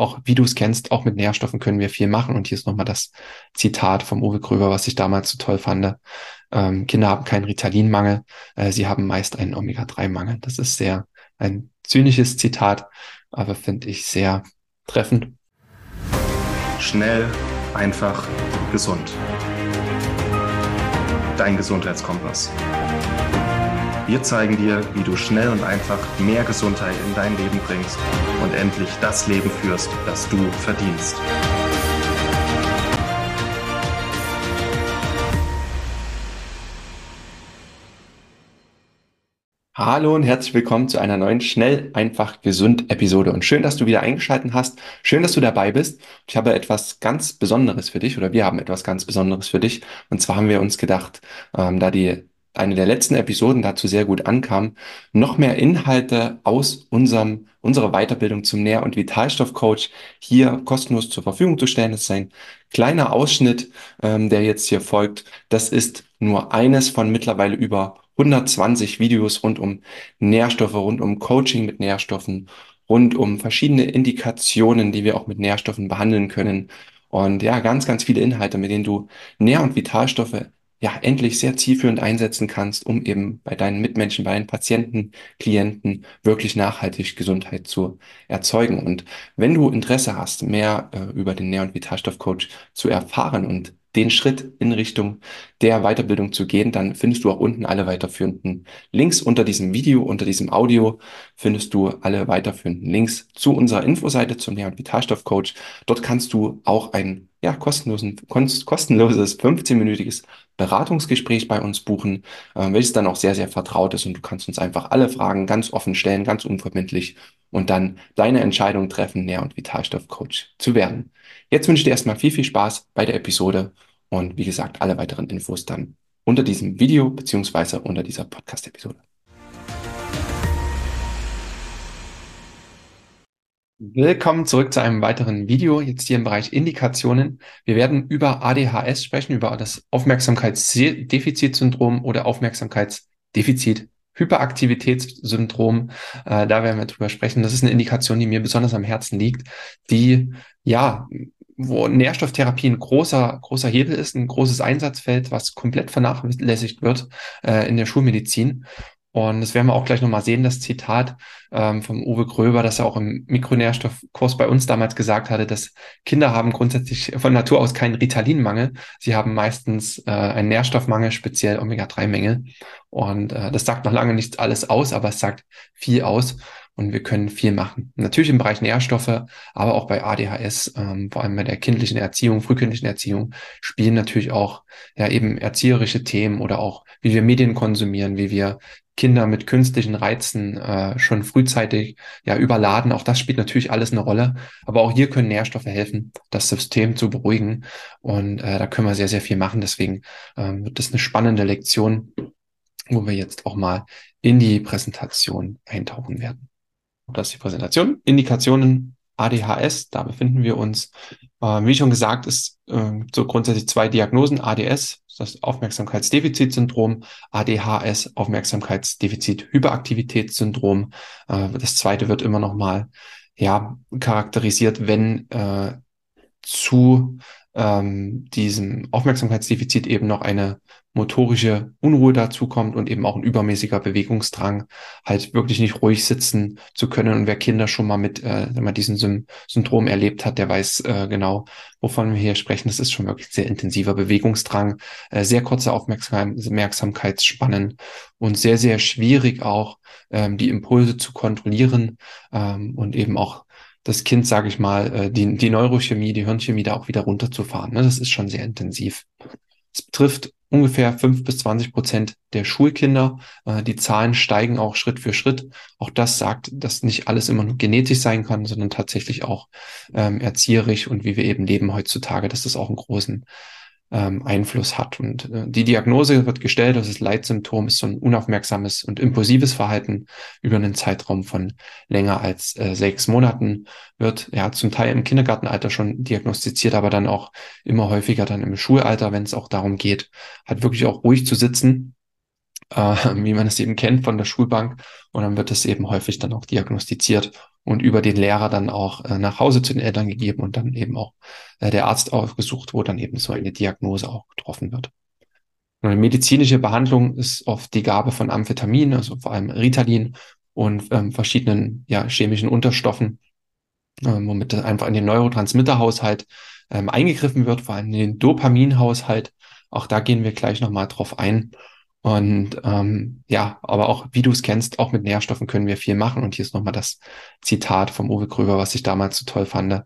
auch wie du es kennst, auch mit Nährstoffen können wir viel machen. Und hier ist nochmal das Zitat vom Uwe Gröber, was ich damals so toll fand. Ähm, Kinder haben keinen Ritalinmangel, äh, sie haben meist einen Omega-3-Mangel. Das ist sehr ein zynisches Zitat, aber finde ich sehr treffend. Schnell, einfach, gesund. Dein Gesundheitskompass. Wir zeigen dir, wie du schnell und einfach mehr Gesundheit in dein Leben bringst und endlich das Leben führst, das du verdienst. Hallo und herzlich willkommen zu einer neuen Schnell, einfach, gesund Episode. Und schön, dass du wieder eingeschaltet hast. Schön, dass du dabei bist. Ich habe etwas ganz Besonderes für dich oder wir haben etwas ganz Besonderes für dich. Und zwar haben wir uns gedacht, ähm, da die eine der letzten Episoden dazu sehr gut ankam, noch mehr Inhalte aus unserem, unserer Weiterbildung zum Nähr- und Vitalstoffcoach hier kostenlos zur Verfügung zu stellen. Das ist ein kleiner Ausschnitt, ähm, der jetzt hier folgt. Das ist nur eines von mittlerweile über 120 Videos rund um Nährstoffe, rund um Coaching mit Nährstoffen, rund um verschiedene Indikationen, die wir auch mit Nährstoffen behandeln können. Und ja, ganz, ganz viele Inhalte, mit denen du Nähr- und Vitalstoffe ja, endlich sehr zielführend einsetzen kannst, um eben bei deinen Mitmenschen, bei deinen Patienten, Klienten wirklich nachhaltig Gesundheit zu erzeugen. Und wenn du Interesse hast, mehr äh, über den Nähr- und Vitalstoffcoach zu erfahren und den Schritt in Richtung der Weiterbildung zu gehen, dann findest du auch unten alle weiterführenden Links unter diesem Video, unter diesem Audio findest du alle weiterführenden Links zu unserer Infoseite zum Nähr- und Vitalstoffcoach. Dort kannst du auch ein ja, kostenlosen, kostenloses 15-minütiges Beratungsgespräch bei uns buchen, äh, welches dann auch sehr, sehr vertraut ist und du kannst uns einfach alle Fragen ganz offen stellen, ganz unverbindlich und dann deine Entscheidung treffen, Nähr- und Vitalstoffcoach zu werden. Jetzt wünsche ich dir erstmal viel, viel Spaß bei der Episode und wie gesagt, alle weiteren Infos dann unter diesem Video beziehungsweise unter dieser Podcast-Episode. Willkommen zurück zu einem weiteren Video, jetzt hier im Bereich Indikationen. Wir werden über ADHS sprechen, über das Aufmerksamkeitsdefizitsyndrom oder Aufmerksamkeitsdefizit Hyperaktivitätssyndrom. Äh, da werden wir drüber sprechen. Das ist eine Indikation, die mir besonders am Herzen liegt, die ja wo Nährstofftherapie ein großer, großer Hebel ist, ein großes Einsatzfeld, was komplett vernachlässigt wird äh, in der Schulmedizin. Und das werden wir auch gleich nochmal sehen, das Zitat ähm, vom Uwe Gröber, das er auch im Mikronährstoffkurs bei uns damals gesagt hatte, dass Kinder haben grundsätzlich von Natur aus keinen Ritalinmangel. Sie haben meistens äh, einen Nährstoffmangel, speziell Omega-3-Mängel. Und äh, das sagt noch lange nicht alles aus, aber es sagt viel aus und wir können viel machen. Natürlich im Bereich Nährstoffe, aber auch bei ADHS, ähm, vor allem bei der kindlichen Erziehung, frühkindlichen Erziehung, spielen natürlich auch ja eben erzieherische Themen oder auch wie wir Medien konsumieren, wie wir Kinder mit künstlichen Reizen äh, schon frühzeitig ja überladen. Auch das spielt natürlich alles eine Rolle. Aber auch hier können Nährstoffe helfen, das System zu beruhigen. Und äh, da können wir sehr, sehr viel machen. Deswegen ähm, wird das eine spannende Lektion, wo wir jetzt auch mal in die Präsentation eintauchen werden. Das ist die Präsentation. Indikationen ADHS, da befinden wir uns. Äh, wie schon gesagt, ist äh, so grundsätzlich zwei Diagnosen. ADS, das Aufmerksamkeitsdefizitsyndrom, ADHS, Aufmerksamkeitsdefizit-Hyperaktivitätssyndrom. Äh, das zweite wird immer noch mal ja, charakterisiert, wenn äh, zu ähm, diesem Aufmerksamkeitsdefizit eben noch eine motorische Unruhe dazukommt und eben auch ein übermäßiger Bewegungsdrang, halt wirklich nicht ruhig sitzen zu können. Und wer Kinder schon mal mit äh, wenn man diesen Sym Syndrom erlebt hat, der weiß äh, genau, wovon wir hier sprechen. Das ist schon wirklich sehr intensiver Bewegungsdrang, äh, sehr kurze Aufmerksamkeitsspannen und sehr, sehr schwierig auch, ähm, die Impulse zu kontrollieren ähm, und eben auch das Kind, sage ich mal, äh, die, die Neurochemie, die Hirnchemie da auch wieder runterzufahren. Ne? Das ist schon sehr intensiv. Es betrifft ungefähr fünf bis zwanzig Prozent der Schulkinder. Äh, die Zahlen steigen auch Schritt für Schritt. Auch das sagt, dass nicht alles immer nur genetisch sein kann, sondern tatsächlich auch ähm, erzieherisch und wie wir eben leben heutzutage, dass das auch einen großen ähm, Einfluss hat. Und äh, die Diagnose wird gestellt, das ist Leitsymptom, ist so ein unaufmerksames und impulsives Verhalten über einen Zeitraum von länger als äh, sechs Monaten, wird ja zum Teil im Kindergartenalter schon diagnostiziert, aber dann auch immer häufiger dann im Schulalter, wenn es auch darum geht, halt wirklich auch ruhig zu sitzen äh, wie man es eben kennt von der Schulbank. Und dann wird es eben häufig dann auch diagnostiziert und über den Lehrer dann auch äh, nach Hause zu den Eltern gegeben und dann eben auch äh, der Arzt aufgesucht, wo dann eben so eine Diagnose auch getroffen wird. Und eine medizinische Behandlung ist oft die Gabe von Amphetamin, also vor allem Ritalin und ähm, verschiedenen ja, chemischen Unterstoffen, ähm, womit einfach in den Neurotransmitterhaushalt ähm, eingegriffen wird, vor allem in den Dopaminhaushalt. Auch da gehen wir gleich nochmal drauf ein. Und ähm, ja, aber auch, wie du es kennst, auch mit Nährstoffen können wir viel machen. Und hier ist nochmal das Zitat vom Uwe Gröber, was ich damals so toll fand.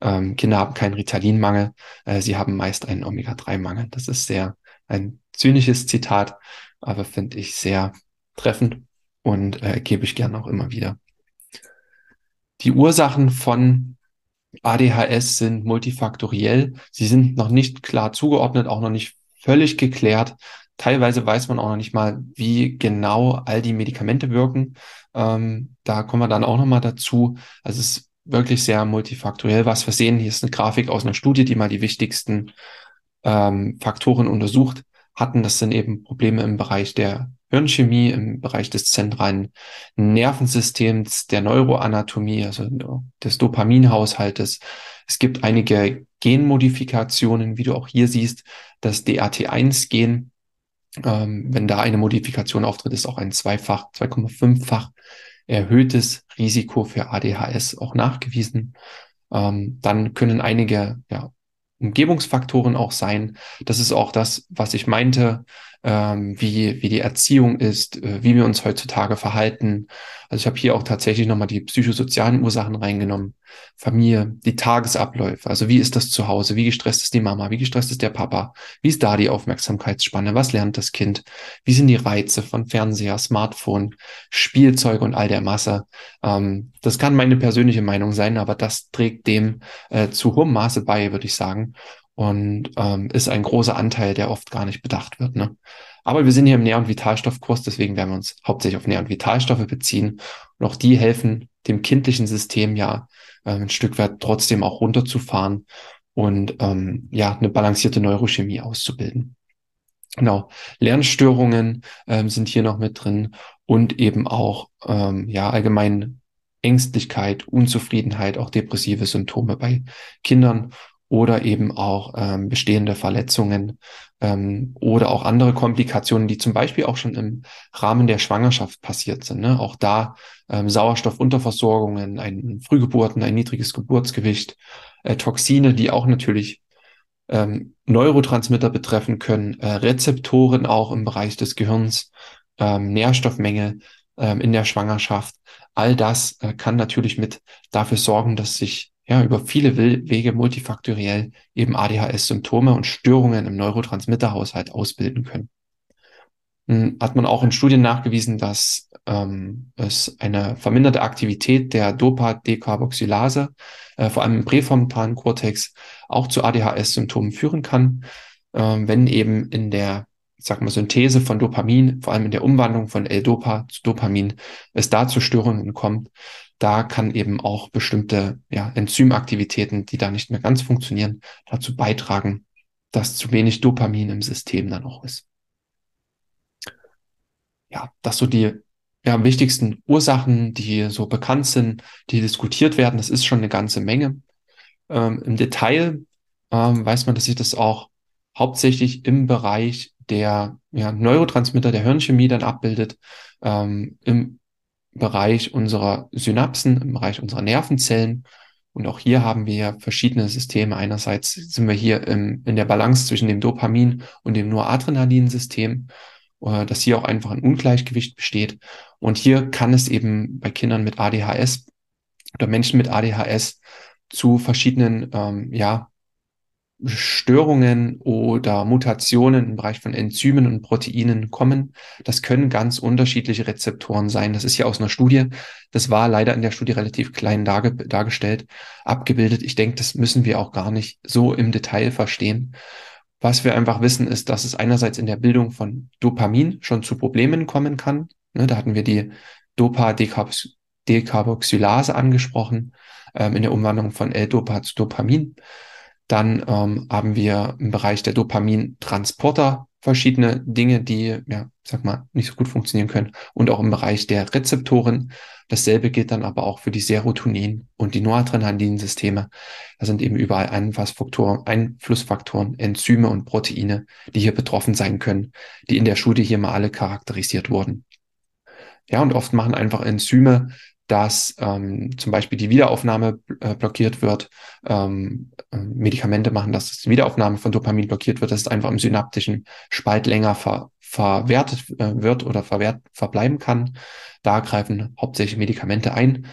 Ähm, Kinder haben keinen Ritalinmangel, äh, sie haben meist einen Omega-3-Mangel. Das ist sehr ein zynisches Zitat, aber finde ich sehr treffend und äh, gebe ich gerne auch immer wieder. Die Ursachen von ADHS sind multifaktoriell. Sie sind noch nicht klar zugeordnet, auch noch nicht völlig geklärt. Teilweise weiß man auch noch nicht mal, wie genau all die Medikamente wirken. Ähm, da kommen wir dann auch noch mal dazu. Also es ist wirklich sehr multifaktoriell, was wir sehen. Hier ist eine Grafik aus einer Studie, die mal die wichtigsten ähm, Faktoren untersucht hatten. Das sind eben Probleme im Bereich der Hirnchemie, im Bereich des zentralen Nervensystems, der Neuroanatomie, also des Dopaminhaushaltes. Es gibt einige Genmodifikationen, wie du auch hier siehst, das DAT1-Gen ähm, wenn da eine Modifikation auftritt, ist auch ein zweifach, 2,5-fach erhöhtes Risiko für ADHS auch nachgewiesen. Ähm, dann können einige ja, Umgebungsfaktoren auch sein. Das ist auch das, was ich meinte, ähm, wie, wie die Erziehung ist, äh, wie wir uns heutzutage verhalten. Also ich habe hier auch tatsächlich nochmal die psychosozialen Ursachen reingenommen. Familie, die Tagesabläufe. Also wie ist das zu Hause? Wie gestresst ist die Mama? Wie gestresst ist der Papa? Wie ist da die Aufmerksamkeitsspanne? Was lernt das Kind? Wie sind die Reize von Fernseher, Smartphone, Spielzeug und all der Masse? Ähm, das kann meine persönliche Meinung sein, aber das trägt dem äh, zu hohem Maße bei, würde ich sagen und ähm, ist ein großer Anteil, der oft gar nicht bedacht wird. Ne? Aber wir sind hier im Nähr- und Vitalstoffkurs, deswegen werden wir uns hauptsächlich auf Nähr- und Vitalstoffe beziehen. Und auch die helfen dem kindlichen System ja äh, ein Stück weit trotzdem auch runterzufahren und ähm, ja eine balancierte Neurochemie auszubilden. Genau, Lernstörungen ähm, sind hier noch mit drin und eben auch ähm, ja allgemein Ängstlichkeit, Unzufriedenheit, auch depressive Symptome bei Kindern oder eben auch ähm, bestehende Verletzungen ähm, oder auch andere Komplikationen, die zum Beispiel auch schon im Rahmen der Schwangerschaft passiert sind. Ne? Auch da ähm, Sauerstoffunterversorgungen, ein Frühgeburten, ein niedriges Geburtsgewicht, äh, Toxine, die auch natürlich ähm, Neurotransmitter betreffen können, äh, Rezeptoren auch im Bereich des Gehirns, ähm, Nährstoffmenge ähm, in der Schwangerschaft. All das äh, kann natürlich mit dafür sorgen, dass sich ja, über viele Wege multifaktoriell eben ADHS-Symptome und Störungen im Neurotransmitterhaushalt ausbilden können. Hm, hat man auch in Studien nachgewiesen, dass ähm, es eine verminderte Aktivität der Dopa-Decarboxylase, äh, vor allem im präfrontalen Kortex, auch zu ADHS-Symptomen führen kann, äh, wenn eben in der ich sag mal, Synthese von Dopamin, vor allem in der Umwandlung von L-Dopa zu Dopamin, es da zu Störungen kommt, da kann eben auch bestimmte ja, Enzymaktivitäten, die da nicht mehr ganz funktionieren, dazu beitragen, dass zu wenig Dopamin im System dann auch ist. Ja, das so die ja, wichtigsten Ursachen, die so bekannt sind, die diskutiert werden. Das ist schon eine ganze Menge. Ähm, Im Detail ähm, weiß man, dass sich das auch hauptsächlich im Bereich der ja, Neurotransmitter der Hirnchemie dann abbildet, ähm, im Bereich unserer Synapsen, im Bereich unserer Nervenzellen. Und auch hier haben wir verschiedene Systeme. Einerseits sind wir hier im, in der Balance zwischen dem Dopamin und dem Noradrenalin-System, äh, dass hier auch einfach ein Ungleichgewicht besteht. Und hier kann es eben bei Kindern mit ADHS oder Menschen mit ADHS zu verschiedenen ähm, ja, Störungen oder Mutationen im Bereich von Enzymen und Proteinen kommen. Das können ganz unterschiedliche Rezeptoren sein. Das ist ja aus einer Studie. Das war leider in der Studie relativ klein darge dargestellt, abgebildet. Ich denke, das müssen wir auch gar nicht so im Detail verstehen. Was wir einfach wissen, ist, dass es einerseits in der Bildung von Dopamin schon zu Problemen kommen kann. Ne, da hatten wir die Dopa-Decarboxylase angesprochen, ähm, in der Umwandlung von L-Dopa zu Dopamin. Dann ähm, haben wir im Bereich der Dopamintransporter verschiedene Dinge, die, ja, sag mal, nicht so gut funktionieren können. Und auch im Bereich der Rezeptoren. Dasselbe gilt dann aber auch für die Serotonin- und die Noradrenalin-Systeme. Da sind eben überall Einflussfaktoren, Enzyme und Proteine, die hier betroffen sein können, die in der Studie hier mal alle charakterisiert wurden. Ja, und oft machen einfach Enzyme dass ähm, zum Beispiel die Wiederaufnahme äh, blockiert wird. Ähm, äh, Medikamente machen, dass die Wiederaufnahme von Dopamin blockiert wird, dass es einfach im synaptischen Spalt länger ver verwertet äh, wird oder verwehrt verbleiben kann. Da greifen hauptsächlich Medikamente ein,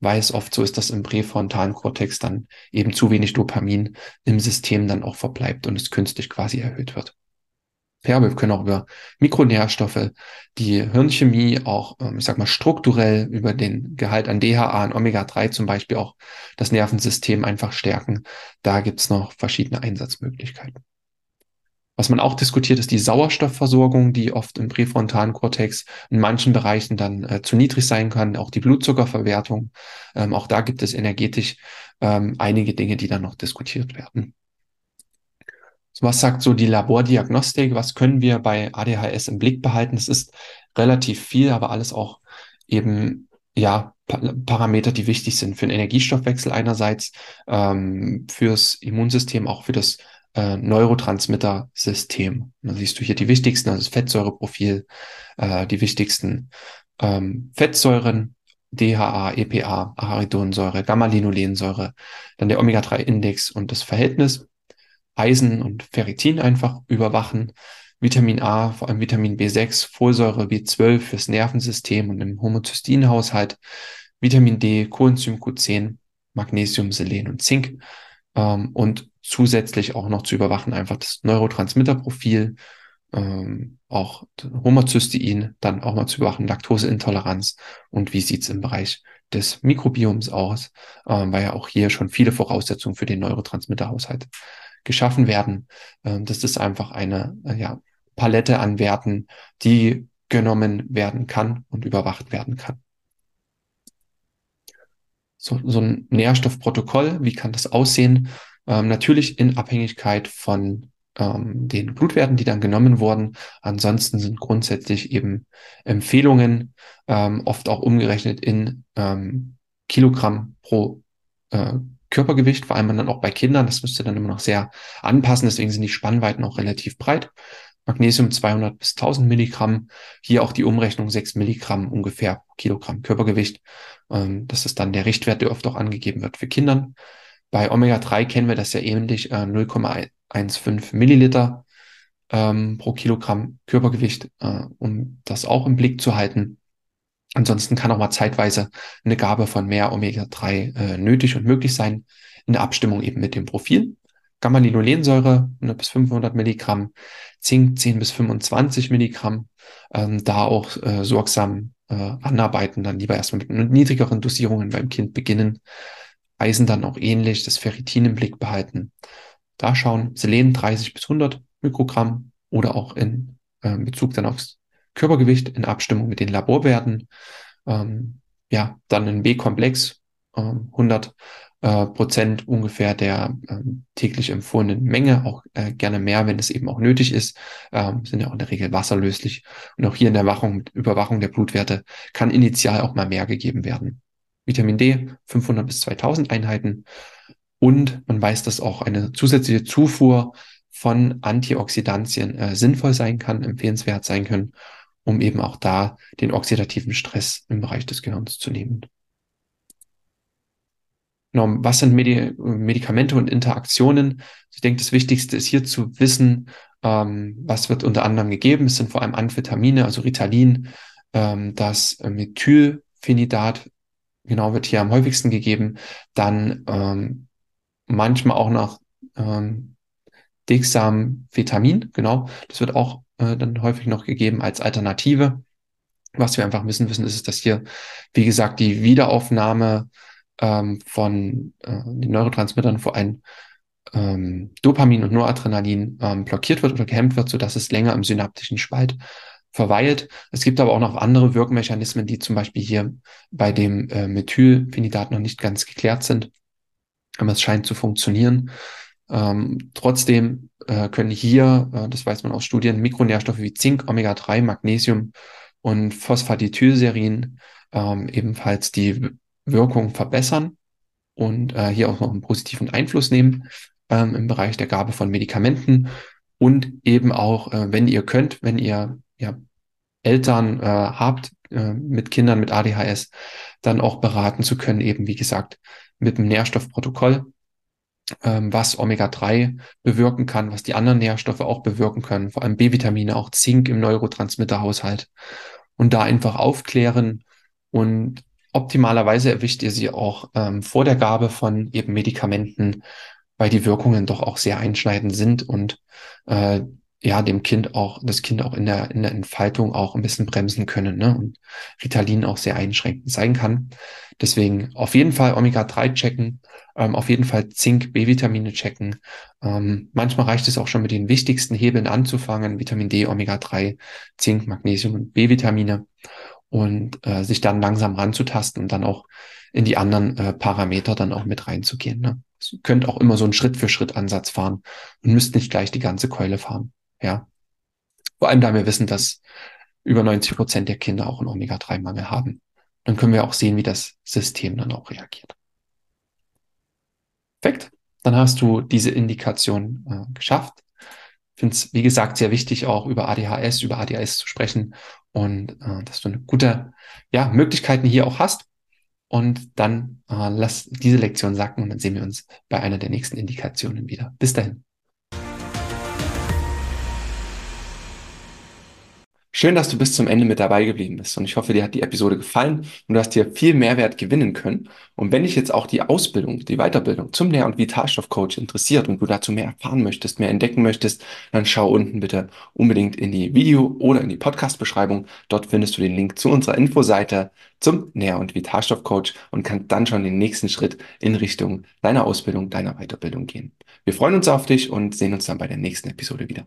weil es oft so ist, dass im präfrontalen Kortex dann eben zu wenig Dopamin im System dann auch verbleibt und es künstlich quasi erhöht wird. Ja, wir können auch über Mikronährstoffe, die Hirnchemie auch, ähm, ich sag mal, strukturell über den Gehalt an DHA und Omega-3 zum Beispiel auch das Nervensystem einfach stärken. Da gibt's noch verschiedene Einsatzmöglichkeiten. Was man auch diskutiert, ist die Sauerstoffversorgung, die oft im präfrontalen Kortex in manchen Bereichen dann äh, zu niedrig sein kann. Auch die Blutzuckerverwertung. Ähm, auch da gibt es energetisch ähm, einige Dinge, die dann noch diskutiert werden. Was sagt so die Labordiagnostik? Was können wir bei ADHS im Blick behalten? Es ist relativ viel, aber alles auch eben ja Parameter, die wichtig sind für den Energiestoffwechsel einerseits, ähm, fürs Immunsystem, auch für das äh, Neurotransmitter-System. Da siehst du hier die wichtigsten, also das Fettsäureprofil, äh, die wichtigsten ähm, Fettsäuren, DHA, EPA, Arachidonsäure, Gamma-Linolensäure, dann der Omega-3-Index und das Verhältnis. Eisen und Ferritin einfach überwachen. Vitamin A, vor allem Vitamin B6, Folsäure B12 fürs Nervensystem und im Homozysteinhaushalt, Vitamin D, Coenzym Q10, Magnesium, Selen und Zink. Ähm, und zusätzlich auch noch zu überwachen einfach das Neurotransmitterprofil, ähm, auch Homozystein, dann auch mal zu überwachen, Laktoseintoleranz und wie sieht's im Bereich des Mikrobioms aus, ähm, weil ja auch hier schon viele Voraussetzungen für den Neurotransmitterhaushalt geschaffen werden. Ähm, das ist einfach eine äh, ja, Palette an Werten, die genommen werden kann und überwacht werden kann. So, so ein Nährstoffprotokoll, wie kann das aussehen? Ähm, natürlich in Abhängigkeit von ähm, den Blutwerten, die dann genommen wurden. Ansonsten sind grundsätzlich eben Empfehlungen ähm, oft auch umgerechnet in ähm, Kilogramm pro äh, Körpergewicht, vor allem dann auch bei Kindern. Das müsste dann immer noch sehr anpassen. Deswegen sind die Spannweiten auch relativ breit. Magnesium 200 bis 1000 Milligramm. Hier auch die Umrechnung 6 Milligramm ungefähr Kilogramm Körpergewicht. Ähm, das ist dann der Richtwert, der oft auch angegeben wird für Kindern. Bei Omega-3 kennen wir das ja ähnlich, äh, 0,15 Milliliter ähm, pro Kilogramm Körpergewicht, äh, um das auch im Blick zu halten. Ansonsten kann auch mal zeitweise eine Gabe von mehr Omega-3 äh, nötig und möglich sein, in der Abstimmung eben mit dem Profil. Gamma-Linolensäure 100 bis 500 Milligramm, Zink 10 bis 25 Milligramm, ähm, da auch äh, sorgsam äh, anarbeiten, dann lieber erstmal mit niedrigeren Dosierungen beim Kind beginnen. Eisen dann auch ähnlich, das Ferritin im Blick behalten. Da schauen, Selen 30 bis 100 Mikrogramm oder auch in äh, Bezug dann aufs Körpergewicht in Abstimmung mit den Laborwerten. Ähm, ja, dann ein B-Komplex, ähm, 100 äh, Prozent ungefähr der ähm, täglich empfohlenen Menge, auch äh, gerne mehr, wenn es eben auch nötig ist, ähm, sind ja auch in der Regel wasserlöslich. Und auch hier in der Wachung, Überwachung der Blutwerte kann initial auch mal mehr gegeben werden. Vitamin D 500 bis 2000 Einheiten. Und man weiß, dass auch eine zusätzliche Zufuhr von Antioxidantien äh, sinnvoll sein kann, empfehlenswert sein können um eben auch da den oxidativen Stress im Bereich des Gehirns zu nehmen. Genau, was sind Medi Medikamente und Interaktionen? Ich denke, das Wichtigste ist hier zu wissen, ähm, was wird unter anderem gegeben. Es sind vor allem Amphetamine, also Ritalin, ähm, das Methylphenidat, genau, wird hier am häufigsten gegeben. Dann ähm, manchmal auch noch ähm, Dexamphetamin, genau, das wird auch äh, dann häufig noch gegeben als Alternative. Was wir einfach wissen müssen, ist, dass hier, wie gesagt, die Wiederaufnahme ähm, von äh, den Neurotransmittern vor allem ähm, Dopamin und Noradrenalin ähm, blockiert wird oder gehemmt wird, sodass es länger im synaptischen Spalt verweilt. Es gibt aber auch noch andere Wirkmechanismen, die zum Beispiel hier bei dem äh, Methylphenidat noch nicht ganz geklärt sind. Aber es scheint zu funktionieren. Ähm, trotzdem äh, können hier, äh, das weiß man aus Studien, Mikronährstoffe wie Zink, Omega-3, Magnesium und Phosphatidylserin ähm, ebenfalls die Wirkung verbessern und äh, hier auch noch einen positiven Einfluss nehmen ähm, im Bereich der Gabe von Medikamenten und eben auch, äh, wenn ihr könnt, wenn ihr ja, Eltern äh, habt äh, mit Kindern mit ADHS, dann auch beraten zu können, eben wie gesagt, mit dem Nährstoffprotokoll, ähm, was Omega-3 bewirken kann, was die anderen Nährstoffe auch bewirken können, vor allem B-Vitamine, auch Zink im Neurotransmitterhaushalt. Und da einfach aufklären und optimalerweise erwischt ihr sie auch ähm, vor der Gabe von eben Medikamenten, weil die Wirkungen doch auch sehr einschneidend sind und äh, ja, dem Kind auch, das Kind auch in der, in der Entfaltung auch ein bisschen bremsen können, ne? Und Ritalin auch sehr einschränkend sein kann. Deswegen auf jeden Fall Omega-3 checken, ähm, auf jeden Fall Zink, B-Vitamine checken. Ähm, manchmal reicht es auch schon mit den wichtigsten Hebeln anzufangen, Vitamin D, Omega-3, Zink, Magnesium und B-Vitamine und äh, sich dann langsam ranzutasten und dann auch in die anderen äh, Parameter dann auch mit reinzugehen. Ne? Ihr könnt auch immer so einen Schritt-für-Schritt-Ansatz fahren und müsst nicht gleich die ganze Keule fahren. Ja. Vor allem, da wir wissen, dass über 90 Prozent der Kinder auch einen Omega-3-Mangel haben. Dann können wir auch sehen, wie das System dann auch reagiert. Perfekt. Dann hast du diese Indikation äh, geschafft. Finde es, wie gesagt, sehr wichtig, auch über ADHS, über ADHS zu sprechen und äh, dass du eine gute ja, Möglichkeiten hier auch hast. Und dann äh, lass diese Lektion sacken und dann sehen wir uns bei einer der nächsten Indikationen wieder. Bis dahin. Schön, dass du bis zum Ende mit dabei geblieben bist und ich hoffe, dir hat die Episode gefallen und du hast dir viel Mehrwert gewinnen können. Und wenn dich jetzt auch die Ausbildung, die Weiterbildung zum Nähr- und Vitalstoffcoach interessiert und du dazu mehr erfahren möchtest, mehr entdecken möchtest, dann schau unten bitte unbedingt in die Video- oder in die Podcast-Beschreibung. Dort findest du den Link zu unserer Infoseite zum Nähr- und Vitalstoffcoach und kannst dann schon den nächsten Schritt in Richtung deiner Ausbildung, deiner Weiterbildung gehen. Wir freuen uns auf dich und sehen uns dann bei der nächsten Episode wieder.